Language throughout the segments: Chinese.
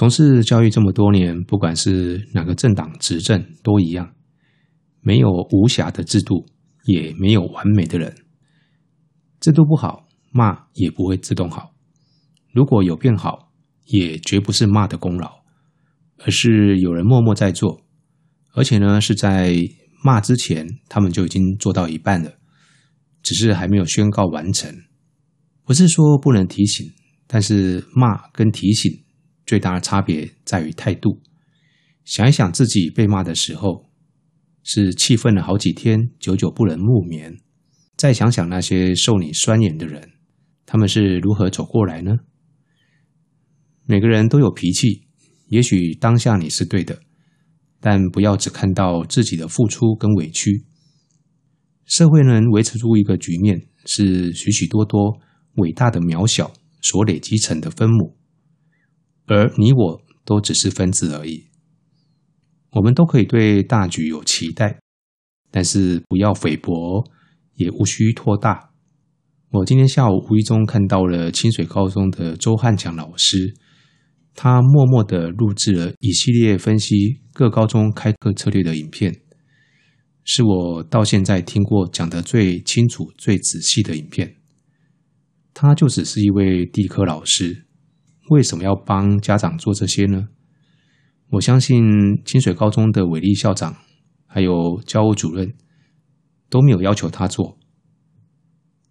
从事教育这么多年，不管是哪个政党执政都一样，没有无瑕的制度，也没有完美的人。制度不好，骂也不会自动好；如果有变好，也绝不是骂的功劳，而是有人默默在做，而且呢是在骂之前，他们就已经做到一半了，只是还没有宣告完成。不是说不能提醒，但是骂跟提醒。最大的差别在于态度。想一想自己被骂的时候，是气愤了好几天，久久不能入眠；再想想那些受你酸言的人，他们是如何走过来呢？每个人都有脾气，也许当下你是对的，但不要只看到自己的付出跟委屈。社会能维持住一个局面，是许许多多伟大的渺小所累积成的分母。而你我都只是分子而已，我们都可以对大局有期待，但是不要菲薄，也无需托大。我今天下午无意中看到了清水高中的周汉强老师，他默默的录制了一系列分析各高中开课策略的影片，是我到现在听过讲的最清楚、最仔细的影片。他就只是一位地科老师。为什么要帮家长做这些呢？我相信清水高中的伟力校长还有教务主任都没有要求他做，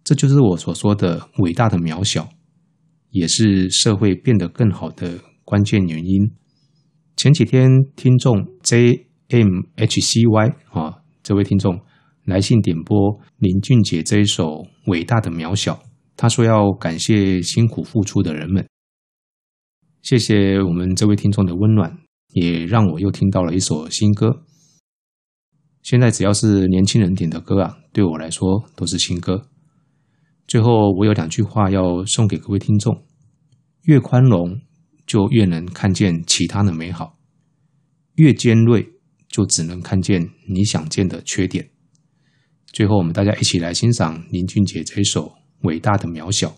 这就是我所说的伟大的渺小，也是社会变得更好的关键原因。前几天听众 J M H C Y 啊，这位听众来信点播林俊杰这一首《伟大的渺小》，他说要感谢辛苦付出的人们。谢谢我们这位听众的温暖，也让我又听到了一首新歌。现在只要是年轻人点的歌啊，对我来说都是新歌。最后，我有两句话要送给各位听众：越宽容，就越能看见其他的美好；越尖锐，就只能看见你想见的缺点。最后，我们大家一起来欣赏林俊杰这一首《伟大的渺小》。